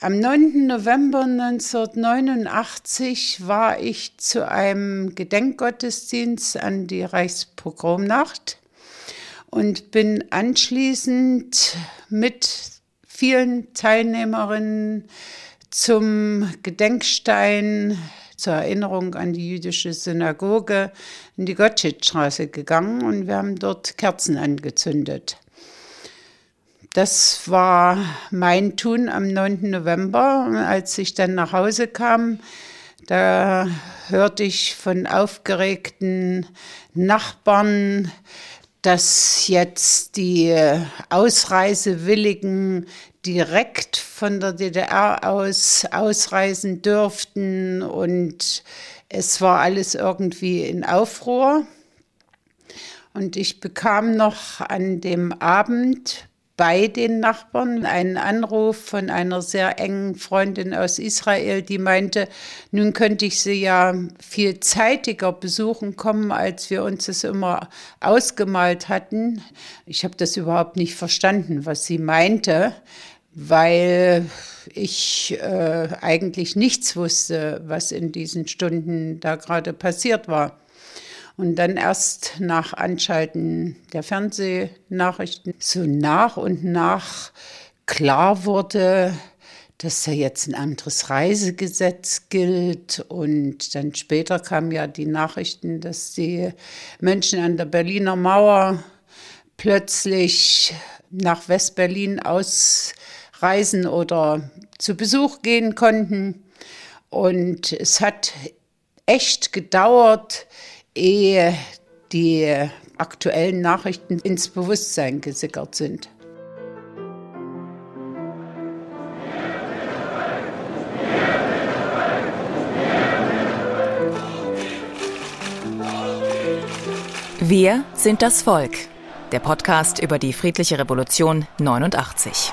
Am 9. November 1989 war ich zu einem Gedenkgottesdienst an die Reichspogromnacht und bin anschließend mit vielen Teilnehmerinnen zum Gedenkstein zur Erinnerung an die jüdische Synagoge in die Gottschedstraße gegangen und wir haben dort Kerzen angezündet. Das war mein Tun am 9. November. Als ich dann nach Hause kam, da hörte ich von aufgeregten Nachbarn, dass jetzt die Ausreisewilligen direkt von der DDR aus ausreisen dürften und es war alles irgendwie in Aufruhr. Und ich bekam noch an dem Abend bei den Nachbarn einen Anruf von einer sehr engen Freundin aus Israel, die meinte, nun könnte ich sie ja viel zeitiger besuchen kommen, als wir uns es immer ausgemalt hatten. Ich habe das überhaupt nicht verstanden, was sie meinte, weil ich äh, eigentlich nichts wusste, was in diesen Stunden da gerade passiert war. Und dann erst nach Anschalten der Fernsehnachrichten so nach und nach klar wurde, dass da jetzt ein anderes Reisegesetz gilt. Und dann später kamen ja die Nachrichten, dass die Menschen an der Berliner Mauer plötzlich nach Westberlin ausreisen oder zu Besuch gehen konnten. Und es hat echt gedauert, ehe die aktuellen Nachrichten ins Bewusstsein gesickert sind. Wir sind das Volk. Der Podcast über die friedliche Revolution 89.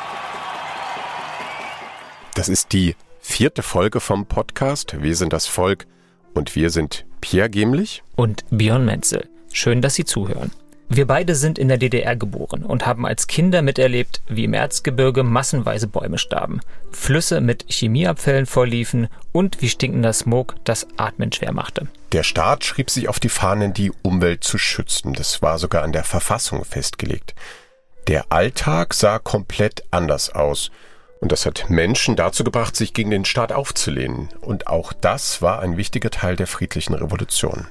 Das ist die vierte Folge vom Podcast Wir sind das Volk und wir sind Pierre Gemlich und Björn Menzel. Schön, dass Sie zuhören. Wir beide sind in der DDR geboren und haben als Kinder miterlebt, wie im Erzgebirge massenweise Bäume starben, Flüsse mit Chemieabfällen vorliefen und wie stinkender Smog das Atmen schwer machte. Der Staat schrieb sich auf die Fahnen, die Umwelt zu schützen. Das war sogar an der Verfassung festgelegt. Der Alltag sah komplett anders aus. Und das hat Menschen dazu gebracht, sich gegen den Staat aufzulehnen. Und auch das war ein wichtiger Teil der friedlichen Revolution.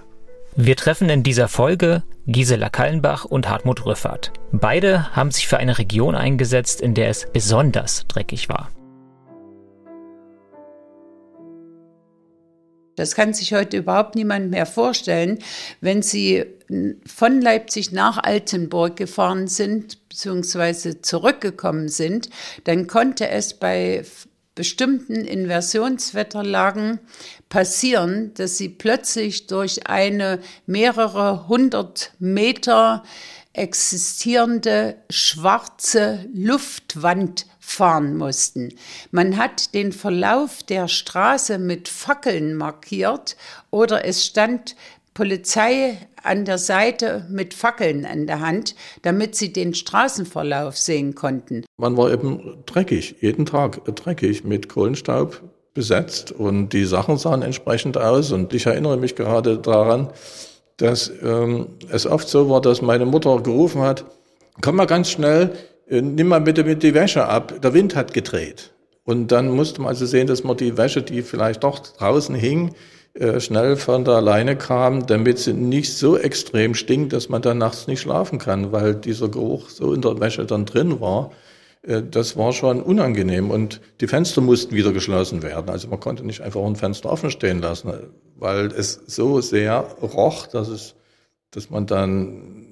Wir treffen in dieser Folge Gisela Kallenbach und Hartmut Rüffert. Beide haben sich für eine Region eingesetzt, in der es besonders dreckig war. Das kann sich heute überhaupt niemand mehr vorstellen. Wenn Sie von Leipzig nach Altenburg gefahren sind, beziehungsweise zurückgekommen sind, dann konnte es bei bestimmten Inversionswetterlagen passieren, dass Sie plötzlich durch eine mehrere hundert Meter existierende schwarze Luftwand fahren mussten. Man hat den Verlauf der Straße mit Fackeln markiert oder es stand Polizei an der Seite mit Fackeln an der Hand, damit sie den Straßenverlauf sehen konnten. Man war eben dreckig, jeden Tag dreckig mit Kohlenstaub besetzt und die Sachen sahen entsprechend aus. Und ich erinnere mich gerade daran, dass ähm, es oft so war, dass meine Mutter gerufen hat, komm mal ganz schnell, nimm mal bitte mit die Wäsche ab, der Wind hat gedreht. Und dann musste man also sehen, dass man die Wäsche, die vielleicht doch draußen hing, äh, schnell von der Leine kam, damit sie nicht so extrem stinkt, dass man dann nachts nicht schlafen kann, weil dieser Geruch so in der Wäsche dann drin war. Äh, das war schon unangenehm und die Fenster mussten wieder geschlossen werden. Also man konnte nicht einfach ein Fenster offen stehen lassen, weil es so sehr roch, dass es, dass man dann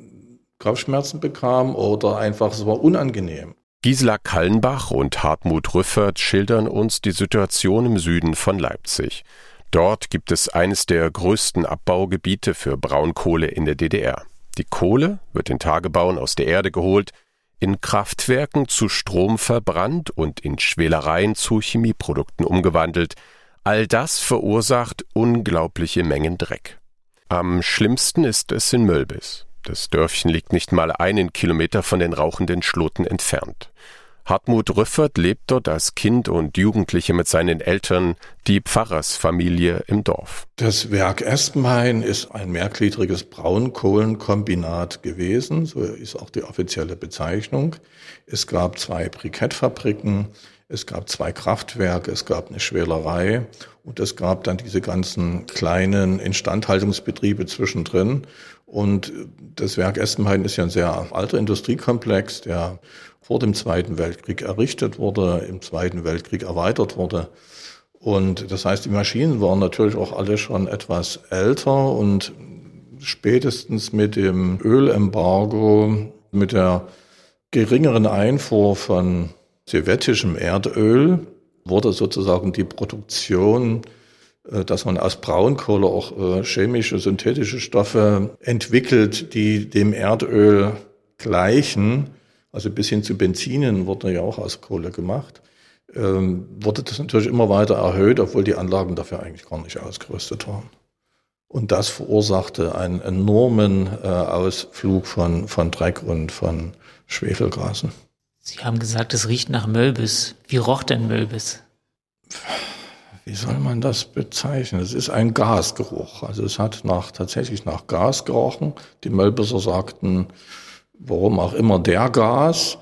Kopfschmerzen bekam oder einfach, es war unangenehm. Gisela Kallenbach und Hartmut Rüffert schildern uns die Situation im Süden von Leipzig. Dort gibt es eines der größten Abbaugebiete für Braunkohle in der DDR. Die Kohle wird in Tagebauen aus der Erde geholt, in Kraftwerken zu Strom verbrannt und in Schwelereien zu Chemieprodukten umgewandelt. All das verursacht unglaubliche Mengen Dreck. Am schlimmsten ist es in Mölbis. Das Dörfchen liegt nicht mal einen Kilometer von den rauchenden Schloten entfernt. Hartmut Rüffert lebt dort als Kind und Jugendliche mit seinen Eltern, die Pfarrersfamilie im Dorf. Das Werk Espenhain ist ein mehrgliedriges Braunkohlenkombinat gewesen, so ist auch die offizielle Bezeichnung. Es gab zwei Brikettfabriken, es gab zwei Kraftwerke, es gab eine Schwelerei und es gab dann diese ganzen kleinen Instandhaltungsbetriebe zwischendrin. Und das Werk Espenhain ist ja ein sehr alter Industriekomplex, der vor dem Zweiten Weltkrieg errichtet wurde, im Zweiten Weltkrieg erweitert wurde. Und das heißt, die Maschinen waren natürlich auch alle schon etwas älter und spätestens mit dem Ölembargo, mit der geringeren Einfuhr von sowjetischem Erdöl wurde sozusagen die Produktion, dass man aus Braunkohle auch äh, chemische, synthetische Stoffe entwickelt, die dem Erdöl gleichen, also bis hin zu Benzinen wurde ja auch aus Kohle gemacht, ähm, wurde das natürlich immer weiter erhöht, obwohl die Anlagen dafür eigentlich gar nicht ausgerüstet waren. Und das verursachte einen enormen äh, Ausflug von, von Dreck und von Schwefelgasen. Sie haben gesagt, es riecht nach Mölbis. Wie roch denn Mölbis? Wie soll man das bezeichnen? Es ist ein Gasgeruch. Also es hat nach, tatsächlich nach Gas gerochen. Die Mölbiser sagten, warum auch immer der Gas.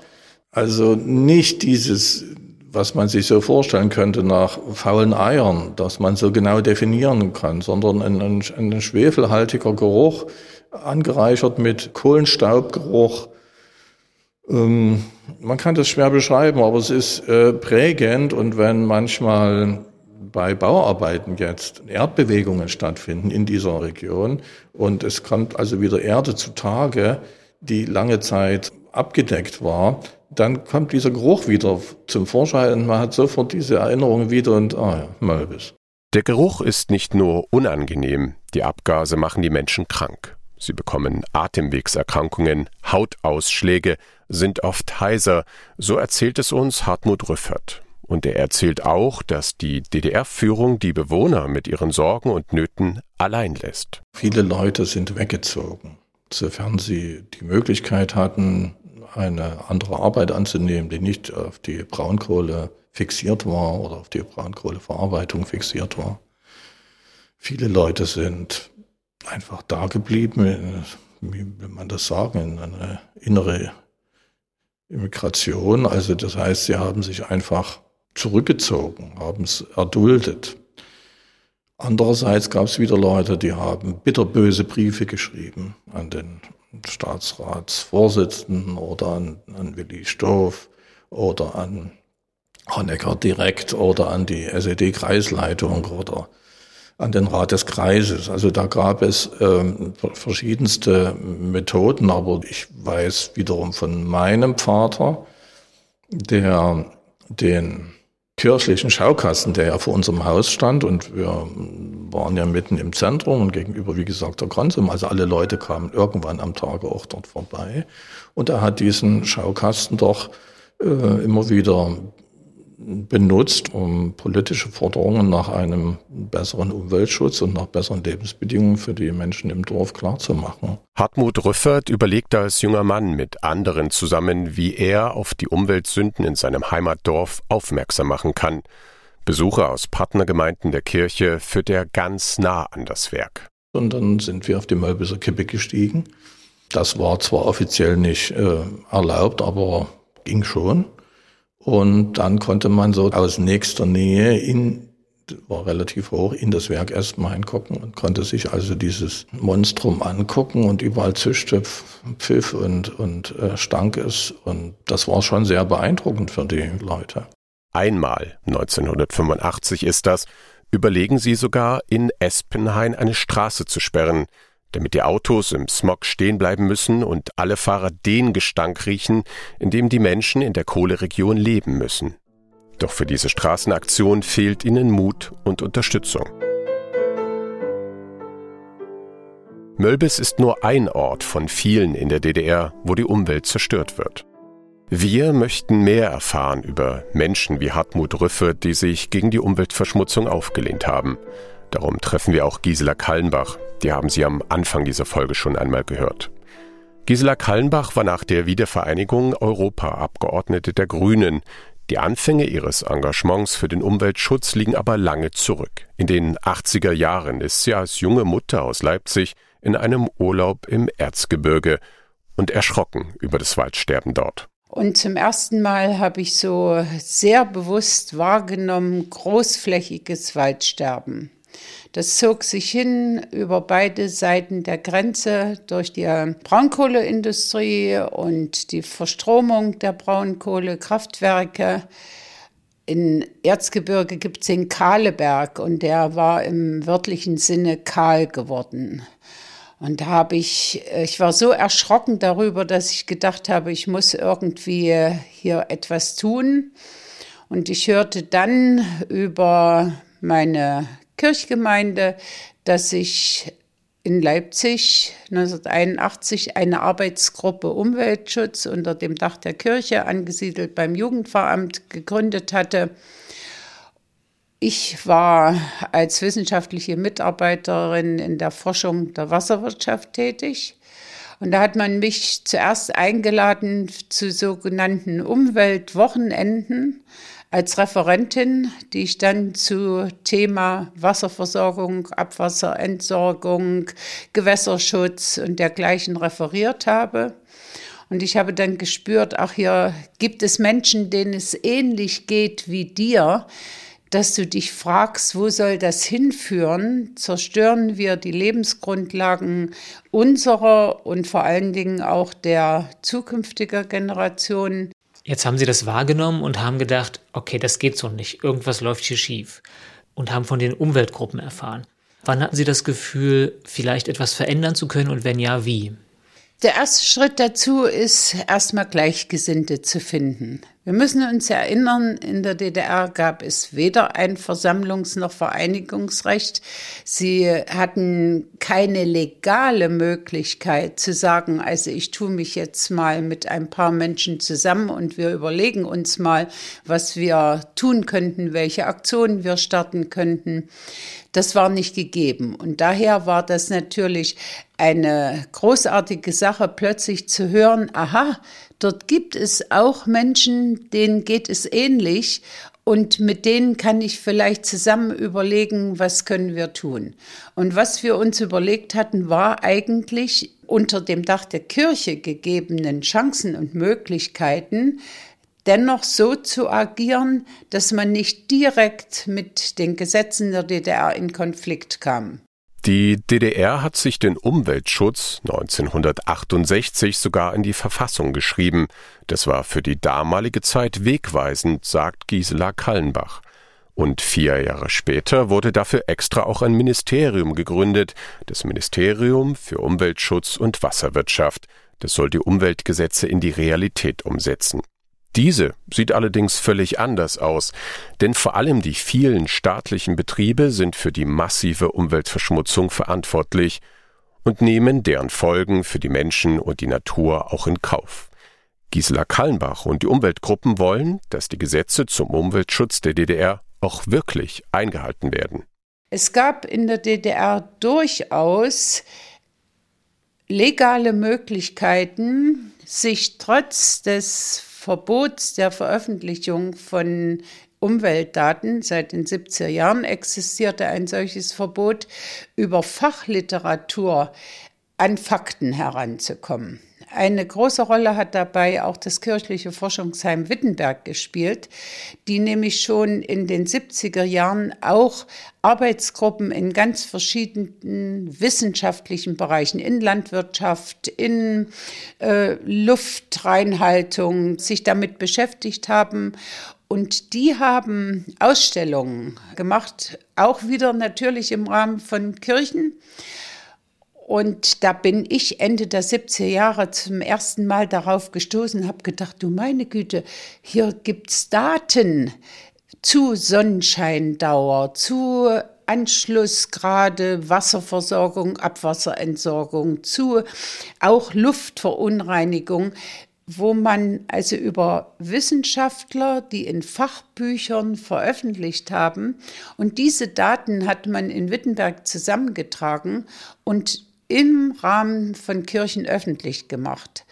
Also nicht dieses, was man sich so vorstellen könnte nach faulen Eiern, dass man so genau definieren kann, sondern ein, ein, ein schwefelhaltiger Geruch, angereichert mit Kohlenstaubgeruch. Ähm, man kann das schwer beschreiben, aber es ist äh, prägend und wenn manchmal bei Bauarbeiten jetzt Erdbewegungen stattfinden in dieser Region und es kommt also wieder Erde zutage, die lange Zeit abgedeckt war, dann kommt dieser Geruch wieder zum Vorschein und man hat sofort diese Erinnerung wieder und ah ja, Malbis. Der Geruch ist nicht nur unangenehm, die Abgase machen die Menschen krank. Sie bekommen Atemwegserkrankungen, Hautausschläge, sind oft heiser, so erzählt es uns Hartmut Rüffert. Und er erzählt auch, dass die DDR-Führung die Bewohner mit ihren Sorgen und Nöten allein lässt. Viele Leute sind weggezogen sofern sie die Möglichkeit hatten, eine andere Arbeit anzunehmen, die nicht auf die Braunkohle fixiert war oder auf die Braunkohleverarbeitung fixiert war. Viele Leute sind einfach da geblieben, wie will man das sagen, in eine innere Immigration. Also das heißt, sie haben sich einfach zurückgezogen, haben es erduldet. Andererseits gab es wieder Leute, die haben bitterböse Briefe geschrieben an den Staatsratsvorsitzenden oder an, an Willi Stoff oder an Honecker direkt oder an die SED-Kreisleitung oder an den Rat des Kreises. Also da gab es ähm, verschiedenste Methoden, aber ich weiß wiederum von meinem Vater, der den kirchlichen Schaukasten, der ja vor unserem Haus stand und wir waren ja mitten im Zentrum und gegenüber, wie gesagt, der Konsum. Also alle Leute kamen irgendwann am Tage auch dort vorbei. Und er hat diesen Schaukasten doch äh, immer wieder benutzt, um politische Forderungen nach einem besseren Umweltschutz und nach besseren Lebensbedingungen für die Menschen im Dorf klarzumachen. Hartmut Rüffert überlegte als junger Mann mit anderen zusammen, wie er auf die Umweltsünden in seinem Heimatdorf aufmerksam machen kann. Besucher aus Partnergemeinden der Kirche führt er ganz nah an das Werk. Und dann sind wir auf die Mölbiser Kippe gestiegen. Das war zwar offiziell nicht äh, erlaubt, aber ging schon. Und dann konnte man so aus nächster Nähe in, war relativ hoch, in das Werk erstmal hingucken und konnte sich also dieses Monstrum angucken und überall zischte Pfiff und, und äh, stank es. Und das war schon sehr beeindruckend für die Leute. Einmal, 1985 ist das, überlegen sie sogar, in Espenhain eine Straße zu sperren, damit die Autos im Smog stehen bleiben müssen und alle Fahrer den Gestank riechen, in dem die Menschen in der Kohleregion leben müssen. Doch für diese Straßenaktion fehlt ihnen Mut und Unterstützung. Mölbis ist nur ein Ort von vielen in der DDR, wo die Umwelt zerstört wird. Wir möchten mehr erfahren über Menschen wie Hartmut Rüffe, die sich gegen die Umweltverschmutzung aufgelehnt haben. Darum treffen wir auch Gisela Kallenbach, die haben Sie am Anfang dieser Folge schon einmal gehört. Gisela Kallenbach war nach der Wiedervereinigung Europaabgeordnete der Grünen. Die Anfänge ihres Engagements für den Umweltschutz liegen aber lange zurück. In den 80er Jahren ist sie als junge Mutter aus Leipzig in einem Urlaub im Erzgebirge und erschrocken über das Waldsterben dort. Und zum ersten Mal habe ich so sehr bewusst wahrgenommen, großflächiges Waldsterben. Das zog sich hin über beide Seiten der Grenze durch die Braunkohleindustrie und die Verstromung der Braunkohlekraftwerke. In Erzgebirge gibt es den Kahleberg und der war im wörtlichen Sinne kahl geworden. Und da habe ich, ich war so erschrocken darüber, dass ich gedacht habe, ich muss irgendwie hier etwas tun. Und ich hörte dann über meine Kirchgemeinde, dass ich in Leipzig 1981 eine Arbeitsgruppe Umweltschutz unter dem Dach der Kirche angesiedelt beim Jugendpfarramt gegründet hatte. Ich war als wissenschaftliche Mitarbeiterin in der Forschung der Wasserwirtschaft tätig. Und da hat man mich zuerst eingeladen zu sogenannten Umweltwochenenden als Referentin, die ich dann zu Thema Wasserversorgung, Abwasserentsorgung, Gewässerschutz und dergleichen referiert habe. Und ich habe dann gespürt, ach hier gibt es Menschen, denen es ähnlich geht wie dir, dass du dich fragst, wo soll das hinführen? Zerstören wir die Lebensgrundlagen unserer und vor allen Dingen auch der zukünftiger Generationen? Jetzt haben Sie das wahrgenommen und haben gedacht, okay, das geht so nicht, irgendwas läuft hier schief und haben von den Umweltgruppen erfahren. Wann hatten Sie das Gefühl, vielleicht etwas verändern zu können und wenn ja, wie? Der erste Schritt dazu ist, erstmal Gleichgesinnte zu finden. Wir müssen uns erinnern, in der DDR gab es weder ein Versammlungs- noch Vereinigungsrecht. Sie hatten keine legale Möglichkeit zu sagen, also ich tue mich jetzt mal mit ein paar Menschen zusammen und wir überlegen uns mal, was wir tun könnten, welche Aktionen wir starten könnten. Das war nicht gegeben. Und daher war das natürlich eine großartige Sache, plötzlich zu hören, aha, dort gibt es auch Menschen, denen geht es ähnlich und mit denen kann ich vielleicht zusammen überlegen, was können wir tun. Und was wir uns überlegt hatten, war eigentlich unter dem Dach der Kirche gegebenen Chancen und Möglichkeiten, dennoch so zu agieren, dass man nicht direkt mit den Gesetzen der DDR in Konflikt kam. Die DDR hat sich den Umweltschutz 1968 sogar in die Verfassung geschrieben. Das war für die damalige Zeit wegweisend, sagt Gisela Kallenbach. Und vier Jahre später wurde dafür extra auch ein Ministerium gegründet, das Ministerium für Umweltschutz und Wasserwirtschaft. Das soll die Umweltgesetze in die Realität umsetzen. Diese sieht allerdings völlig anders aus, denn vor allem die vielen staatlichen Betriebe sind für die massive Umweltverschmutzung verantwortlich und nehmen deren Folgen für die Menschen und die Natur auch in Kauf. Gisela Kallenbach und die Umweltgruppen wollen, dass die Gesetze zum Umweltschutz der DDR auch wirklich eingehalten werden. Es gab in der DDR durchaus legale Möglichkeiten, sich trotz des Verbots der Veröffentlichung von Umweltdaten. Seit den 70er Jahren existierte ein solches Verbot, über Fachliteratur an Fakten heranzukommen. Eine große Rolle hat dabei auch das kirchliche Forschungsheim Wittenberg gespielt, die nämlich schon in den 70er Jahren auch Arbeitsgruppen in ganz verschiedenen wissenschaftlichen Bereichen, in Landwirtschaft, in äh, Luftreinhaltung, sich damit beschäftigt haben und die haben Ausstellungen gemacht, auch wieder natürlich im Rahmen von Kirchen. Und da bin ich Ende der 70er Jahre zum ersten Mal darauf gestoßen, habe gedacht, du meine Güte, hier gibt es Daten zu Sonnenscheindauer, zu Anschlussgrade, Wasserversorgung, Abwasserentsorgung, zu auch Luftverunreinigung, wo man also über Wissenschaftler, die in Fachbüchern veröffentlicht haben, und diese Daten hat man in Wittenberg zusammengetragen und im Rahmen von Kirchen öffentlich gemacht.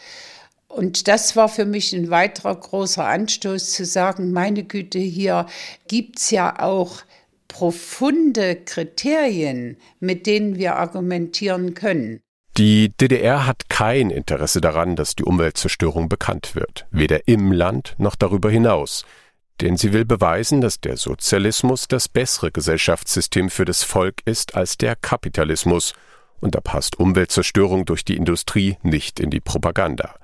Und das war für mich ein weiterer großer Anstoß zu sagen, meine Güte, hier gibt es ja auch profunde Kriterien, mit denen wir argumentieren können. Die DDR hat kein Interesse daran, dass die Umweltzerstörung bekannt wird, weder im Land noch darüber hinaus. Denn sie will beweisen, dass der Sozialismus das bessere Gesellschaftssystem für das Volk ist als der Kapitalismus, und da passt Umweltzerstörung durch die Industrie nicht in die Propaganda.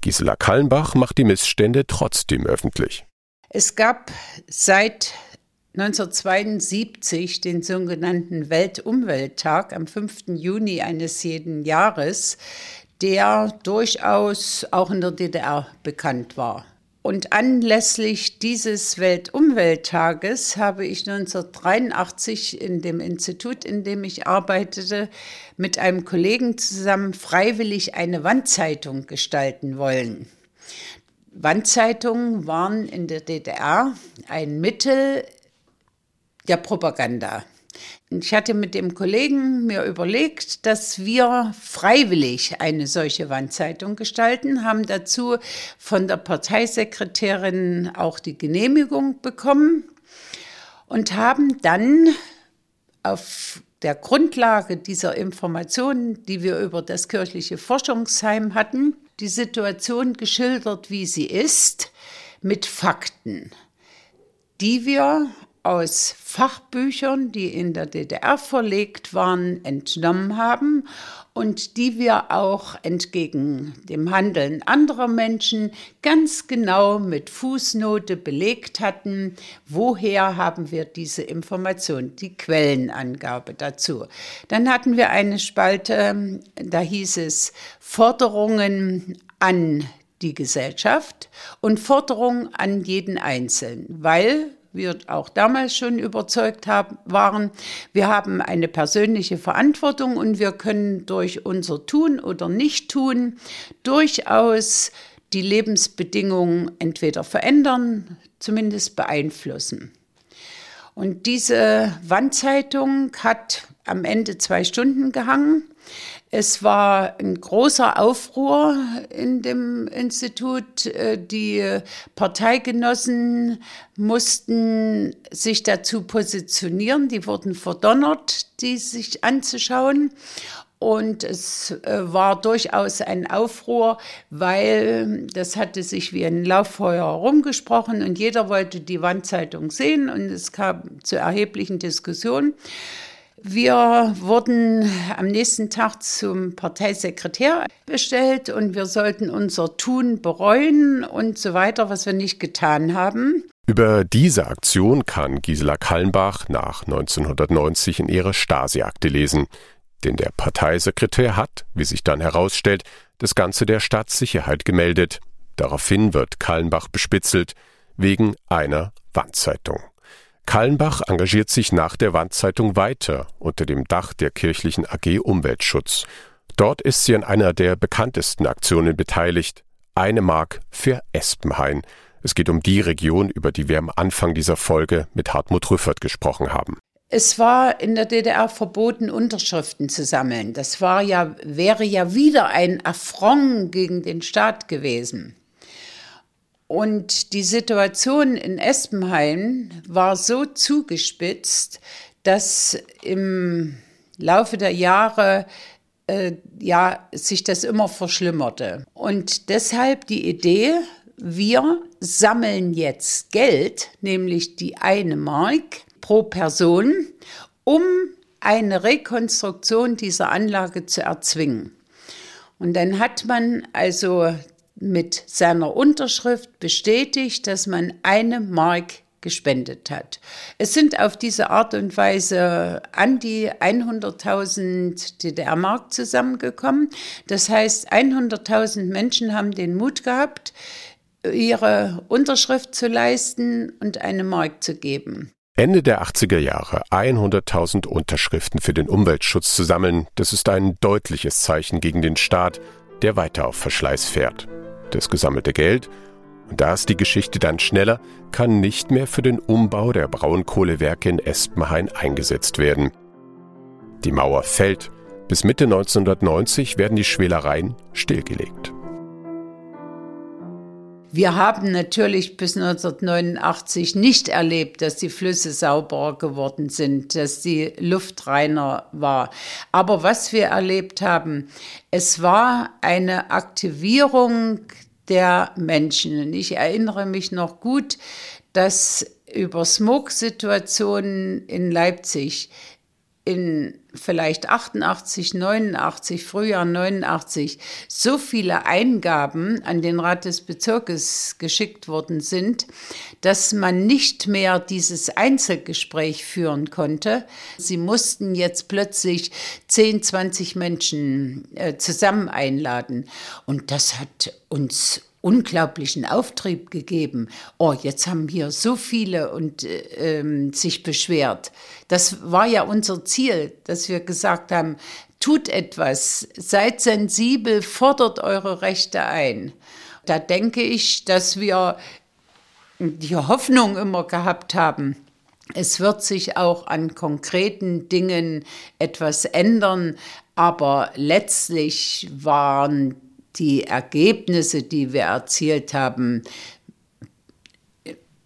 Gisela Kallenbach macht die Missstände trotzdem öffentlich. Es gab seit 1972 den sogenannten Weltumwelttag am 5. Juni eines jeden Jahres, der durchaus auch in der DDR bekannt war. Und anlässlich dieses Weltumwelttages habe ich 1983 in dem Institut, in dem ich arbeitete, mit einem Kollegen zusammen freiwillig eine Wandzeitung gestalten wollen. Wandzeitungen waren in der DDR ein Mittel der Propaganda. Ich hatte mit dem Kollegen mir überlegt, dass wir freiwillig eine solche Wandzeitung gestalten, haben dazu von der Parteisekretärin auch die Genehmigung bekommen und haben dann auf der Grundlage dieser Informationen, die wir über das kirchliche Forschungsheim hatten, die Situation geschildert, wie sie ist, mit Fakten, die wir aus Fachbüchern, die in der DDR verlegt waren, entnommen haben und die wir auch entgegen dem Handeln anderer Menschen ganz genau mit Fußnote belegt hatten, woher haben wir diese Information, die Quellenangabe dazu. Dann hatten wir eine Spalte, da hieß es Forderungen an die Gesellschaft und Forderungen an jeden Einzelnen, weil wir auch damals schon überzeugt haben, waren, wir haben eine persönliche Verantwortung und wir können durch unser Tun oder Nicht-Tun durchaus die Lebensbedingungen entweder verändern, zumindest beeinflussen. Und diese Wandzeitung hat am Ende zwei Stunden gehangen. Es war ein großer Aufruhr in dem Institut. Äh, die Parteigenossen mussten sich dazu positionieren. Die wurden verdonnert, die sich anzuschauen. Und es äh, war durchaus ein Aufruhr, weil das hatte sich wie ein Lauffeuer herumgesprochen und jeder wollte die Wandzeitung sehen und es kam zu erheblichen Diskussionen. Wir wurden am nächsten Tag zum Parteisekretär bestellt und wir sollten unser Tun bereuen und so weiter, was wir nicht getan haben. Über diese Aktion kann Gisela Kallenbach nach 1990 in ihrer Stasi-Akte lesen. Denn der Parteisekretär hat, wie sich dann herausstellt, das Ganze der Staatssicherheit gemeldet. Daraufhin wird Kallenbach bespitzelt wegen einer Wandzeitung. Kallenbach engagiert sich nach der Wandzeitung weiter unter dem Dach der kirchlichen AG Umweltschutz. Dort ist sie an einer der bekanntesten Aktionen beteiligt. Eine Mark für Espenhain. Es geht um die Region, über die wir am Anfang dieser Folge mit Hartmut Rüffert gesprochen haben. Es war in der DDR verboten, Unterschriften zu sammeln. Das war ja, wäre ja wieder ein Affront gegen den Staat gewesen. Und die Situation in Espenheim war so zugespitzt, dass im Laufe der Jahre äh, ja, sich das immer verschlimmerte. Und deshalb die Idee, wir sammeln jetzt Geld, nämlich die eine Mark pro Person, um eine Rekonstruktion dieser Anlage zu erzwingen. Und dann hat man also mit seiner Unterschrift bestätigt, dass man eine Mark gespendet hat. Es sind auf diese Art und Weise an die 100.000 DDR-Mark zusammengekommen. Das heißt, 100.000 Menschen haben den Mut gehabt, ihre Unterschrift zu leisten und eine Mark zu geben. Ende der 80er Jahre 100.000 Unterschriften für den Umweltschutz zu sammeln, das ist ein deutliches Zeichen gegen den Staat, der weiter auf Verschleiß fährt. Das gesammelte Geld, und da ist die Geschichte dann schneller, kann nicht mehr für den Umbau der Braunkohlewerke in Espenhain eingesetzt werden. Die Mauer fällt Bis Mitte 1990 werden die Schwelereien stillgelegt. Wir haben natürlich bis 1989 nicht erlebt, dass die Flüsse sauberer geworden sind, dass die Luft reiner war. Aber was wir erlebt haben, es war eine Aktivierung der Menschen. Und ich erinnere mich noch gut, dass über Smog-Situationen in Leipzig in vielleicht 88, 89, Frühjahr 89 so viele Eingaben an den Rat des Bezirkes geschickt worden sind, dass man nicht mehr dieses Einzelgespräch führen konnte. Sie mussten jetzt plötzlich 10, 20 Menschen äh, zusammen einladen. Und das hat uns unglaublichen Auftrieb gegeben. Oh, jetzt haben hier so viele und äh, ähm, sich beschwert. Das war ja unser Ziel, dass wir gesagt haben, tut etwas, seid sensibel, fordert eure Rechte ein. Da denke ich, dass wir die Hoffnung immer gehabt haben, es wird sich auch an konkreten Dingen etwas ändern, aber letztlich waren die Ergebnisse, die wir erzielt haben,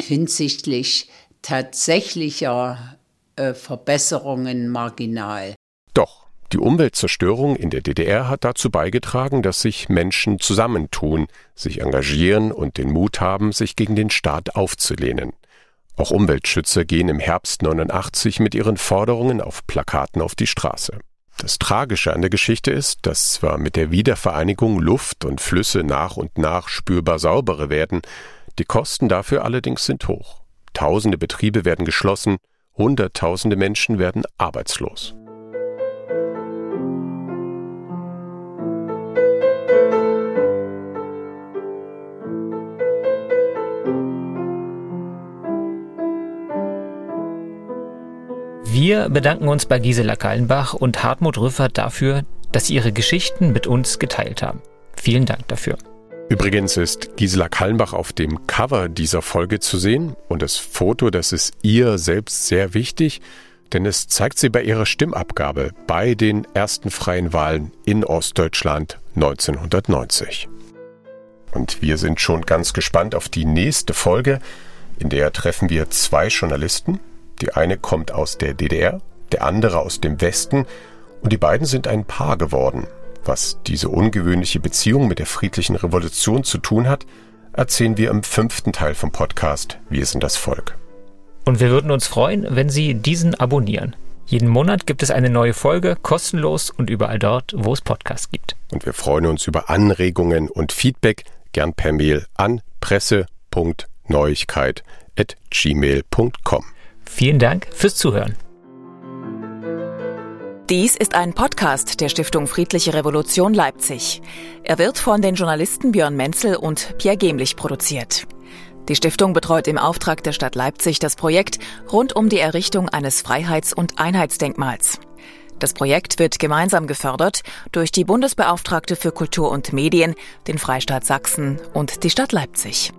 hinsichtlich tatsächlicher äh, Verbesserungen marginal. Doch, die Umweltzerstörung in der DDR hat dazu beigetragen, dass sich Menschen zusammentun, sich engagieren und den Mut haben, sich gegen den Staat aufzulehnen. Auch Umweltschützer gehen im Herbst 89 mit ihren Forderungen auf Plakaten auf die Straße. Das Tragische an der Geschichte ist, dass zwar mit der Wiedervereinigung Luft und Flüsse nach und nach spürbar sauberer werden, die Kosten dafür allerdings sind hoch. Tausende Betriebe werden geschlossen, Hunderttausende Menschen werden arbeitslos. Wir bedanken uns bei Gisela Kallenbach und Hartmut Rüffert dafür, dass sie ihre Geschichten mit uns geteilt haben. Vielen Dank dafür. Übrigens ist Gisela Kallenbach auf dem Cover dieser Folge zu sehen und das Foto, das ist ihr selbst sehr wichtig, denn es zeigt sie bei ihrer Stimmabgabe bei den ersten freien Wahlen in Ostdeutschland 1990. Und wir sind schon ganz gespannt auf die nächste Folge, in der treffen wir zwei Journalisten, die eine kommt aus der DDR, der andere aus dem Westen und die beiden sind ein Paar geworden. Was diese ungewöhnliche Beziehung mit der friedlichen Revolution zu tun hat, erzählen wir im fünften Teil vom Podcast Wir sind das Volk. Und wir würden uns freuen, wenn Sie diesen abonnieren. Jeden Monat gibt es eine neue Folge, kostenlos und überall dort, wo es Podcasts gibt. Und wir freuen uns über Anregungen und Feedback, gern per Mail an presse.neuigkeit.gmail.com. Vielen Dank fürs Zuhören. Dies ist ein Podcast der Stiftung Friedliche Revolution Leipzig. Er wird von den Journalisten Björn Menzel und Pierre Gemlich produziert. Die Stiftung betreut im Auftrag der Stadt Leipzig das Projekt rund um die Errichtung eines Freiheits- und Einheitsdenkmals. Das Projekt wird gemeinsam gefördert durch die Bundesbeauftragte für Kultur und Medien, den Freistaat Sachsen und die Stadt Leipzig.